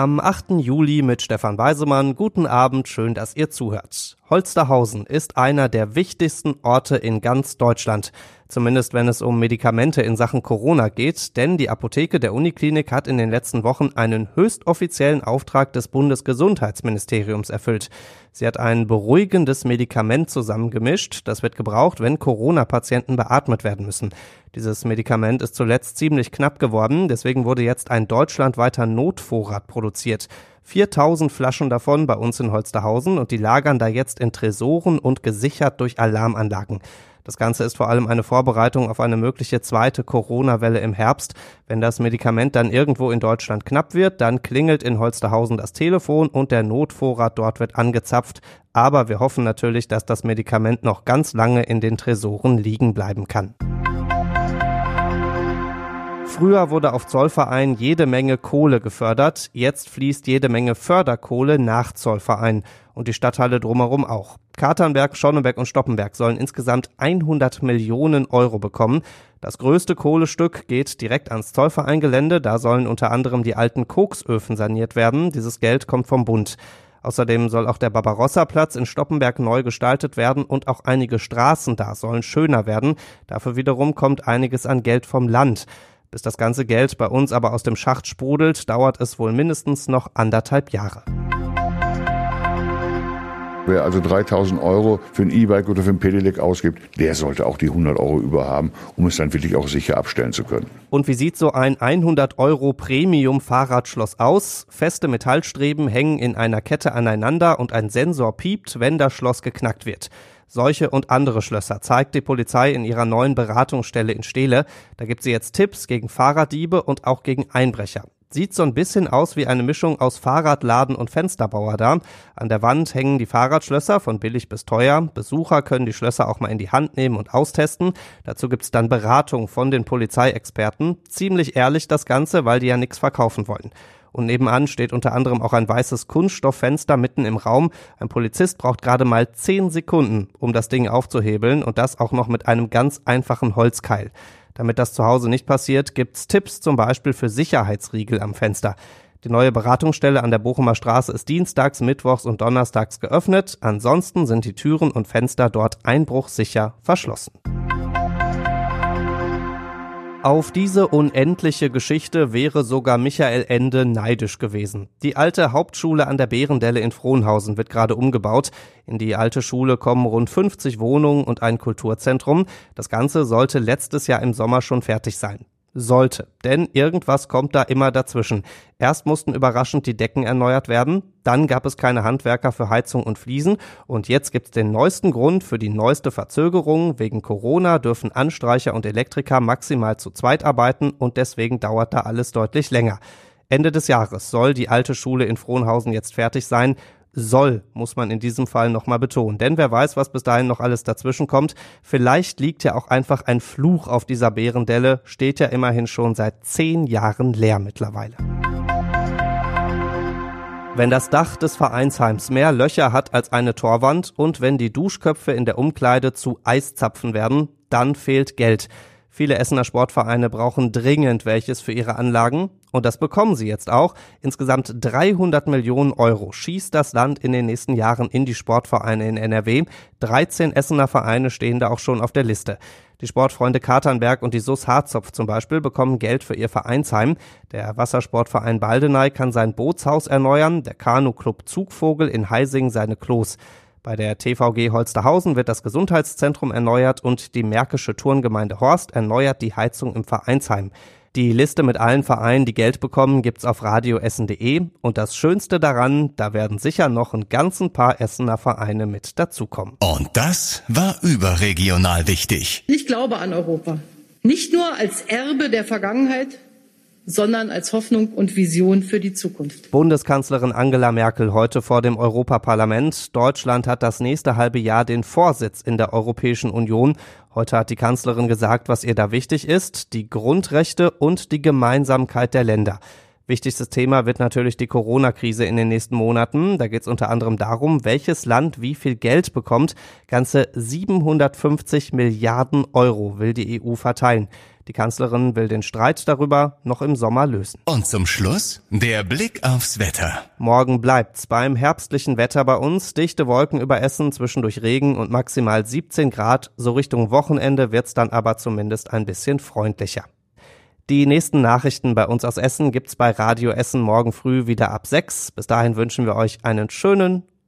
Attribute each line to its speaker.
Speaker 1: Am 8. Juli mit Stefan Weisemann. Guten Abend, schön, dass ihr zuhört. Holsterhausen ist einer der wichtigsten Orte in ganz Deutschland. Zumindest wenn es um Medikamente in Sachen Corona geht, denn die Apotheke der Uniklinik hat in den letzten Wochen einen höchst offiziellen Auftrag des Bundesgesundheitsministeriums erfüllt. Sie hat ein beruhigendes Medikament zusammengemischt. Das wird gebraucht, wenn Corona-Patienten beatmet werden müssen. Dieses Medikament ist zuletzt ziemlich knapp geworden, deswegen wurde jetzt ein deutschlandweiter Notvorrat produziert. 4000 Flaschen davon bei uns in Holsterhausen und die lagern da jetzt in Tresoren und gesichert durch Alarmanlagen. Das Ganze ist vor allem eine Vorbereitung auf eine mögliche zweite Corona-Welle im Herbst. Wenn das Medikament dann irgendwo in Deutschland knapp wird, dann klingelt in Holsterhausen das Telefon und der Notvorrat dort wird angezapft. Aber wir hoffen natürlich, dass das Medikament noch ganz lange in den Tresoren liegen bleiben kann. Früher wurde auf Zollverein jede Menge Kohle gefördert, jetzt fließt jede Menge Förderkohle nach Zollverein und die Stadthalle drumherum auch. Katernberg, Schonneberg und Stoppenberg sollen insgesamt 100 Millionen Euro bekommen. Das größte Kohlestück geht direkt ans Zollvereingelände, da sollen unter anderem die alten Koksöfen saniert werden. Dieses Geld kommt vom Bund. Außerdem soll auch der Barbarossa-Platz in Stoppenberg neu gestaltet werden und auch einige Straßen da sollen schöner werden. Dafür wiederum kommt einiges an Geld vom Land. Bis das ganze Geld bei uns aber aus dem Schacht sprudelt, dauert es wohl mindestens noch anderthalb Jahre.
Speaker 2: Wer also 3000 Euro für ein E-Bike oder für ein Pedelec ausgibt, der sollte auch die 100 Euro überhaben, um es dann wirklich auch sicher abstellen zu können.
Speaker 1: Und wie sieht so ein 100 Euro Premium Fahrradschloss aus? Feste Metallstreben hängen in einer Kette aneinander und ein Sensor piept, wenn das Schloss geknackt wird. Solche und andere Schlösser zeigt die Polizei in ihrer neuen Beratungsstelle in Steele. Da gibt sie jetzt Tipps gegen Fahrraddiebe und auch gegen Einbrecher. Sieht so ein bisschen aus wie eine Mischung aus Fahrradladen und Fensterbauer da. An der Wand hängen die Fahrradschlösser von billig bis teuer. Besucher können die Schlösser auch mal in die Hand nehmen und austesten. Dazu gibt's dann Beratung von den Polizeiexperten. Ziemlich ehrlich das Ganze, weil die ja nichts verkaufen wollen und nebenan steht unter anderem auch ein weißes Kunststofffenster mitten im Raum. Ein Polizist braucht gerade mal zehn Sekunden, um das Ding aufzuhebeln und das auch noch mit einem ganz einfachen Holzkeil. Damit das zu Hause nicht passiert, gibt's Tipps zum Beispiel für Sicherheitsriegel am Fenster. Die neue Beratungsstelle an der Bochumer Straße ist dienstags, mittwochs und donnerstags geöffnet. Ansonsten sind die Türen und Fenster dort einbruchsicher verschlossen. Auf diese unendliche Geschichte wäre sogar Michael Ende neidisch gewesen. Die alte Hauptschule an der Bärendelle in Frohnhausen wird gerade umgebaut. In die alte Schule kommen rund 50 Wohnungen und ein Kulturzentrum. Das Ganze sollte letztes Jahr im Sommer schon fertig sein sollte. Denn irgendwas kommt da immer dazwischen. Erst mussten überraschend die Decken erneuert werden, dann gab es keine Handwerker für Heizung und Fliesen und jetzt gibt's den neuesten Grund für die neueste Verzögerung. Wegen Corona dürfen Anstreicher und Elektriker maximal zu zweit arbeiten und deswegen dauert da alles deutlich länger. Ende des Jahres soll die alte Schule in Frohnhausen jetzt fertig sein soll, muss man in diesem Fall nochmal betonen. Denn wer weiß, was bis dahin noch alles dazwischen kommt. Vielleicht liegt ja auch einfach ein Fluch auf dieser Bärendelle, steht ja immerhin schon seit zehn Jahren leer mittlerweile. Wenn das Dach des Vereinsheims mehr Löcher hat als eine Torwand und wenn die Duschköpfe in der Umkleide zu Eiszapfen werden, dann fehlt Geld. Viele Essener Sportvereine brauchen dringend welches für ihre Anlagen und das bekommen sie jetzt auch. Insgesamt 300 Millionen Euro schießt das Land in den nächsten Jahren in die Sportvereine in NRW. 13 Essener Vereine stehen da auch schon auf der Liste. Die Sportfreunde Katernberg und die SUS Harzopf zum Beispiel bekommen Geld für ihr Vereinsheim. Der Wassersportverein Baldeney kann sein Bootshaus erneuern, der Kanu-Club Zugvogel in Heising seine Klos. Bei der TVG Holsterhausen wird das Gesundheitszentrum erneuert und die Märkische Turngemeinde Horst erneuert die Heizung im Vereinsheim. Die Liste mit allen Vereinen, die Geld bekommen, gibt's auf radioessen.de und das Schönste daran, da werden sicher noch ein ganzen paar Essener Vereine mit dazukommen.
Speaker 3: Und das war überregional wichtig.
Speaker 4: Ich glaube an Europa. Nicht nur als Erbe der Vergangenheit, sondern als Hoffnung und Vision für die Zukunft.
Speaker 1: Bundeskanzlerin Angela Merkel heute vor dem Europaparlament. Deutschland hat das nächste halbe Jahr den Vorsitz in der Europäischen Union. Heute hat die Kanzlerin gesagt, was ihr da wichtig ist, die Grundrechte und die Gemeinsamkeit der Länder. Wichtigstes Thema wird natürlich die Corona-Krise in den nächsten Monaten. Da geht es unter anderem darum, welches Land wie viel Geld bekommt. Ganze 750 Milliarden Euro will die EU verteilen. Die Kanzlerin will den Streit darüber noch im Sommer lösen.
Speaker 3: Und zum Schluss der Blick aufs Wetter.
Speaker 1: Morgen bleibt's beim herbstlichen Wetter bei uns. Dichte Wolken über Essen, zwischendurch Regen und maximal 17 Grad. So Richtung Wochenende wird's dann aber zumindest ein bisschen freundlicher. Die nächsten Nachrichten bei uns aus Essen gibt's bei Radio Essen morgen früh wieder ab 6. Bis dahin wünschen wir euch einen schönen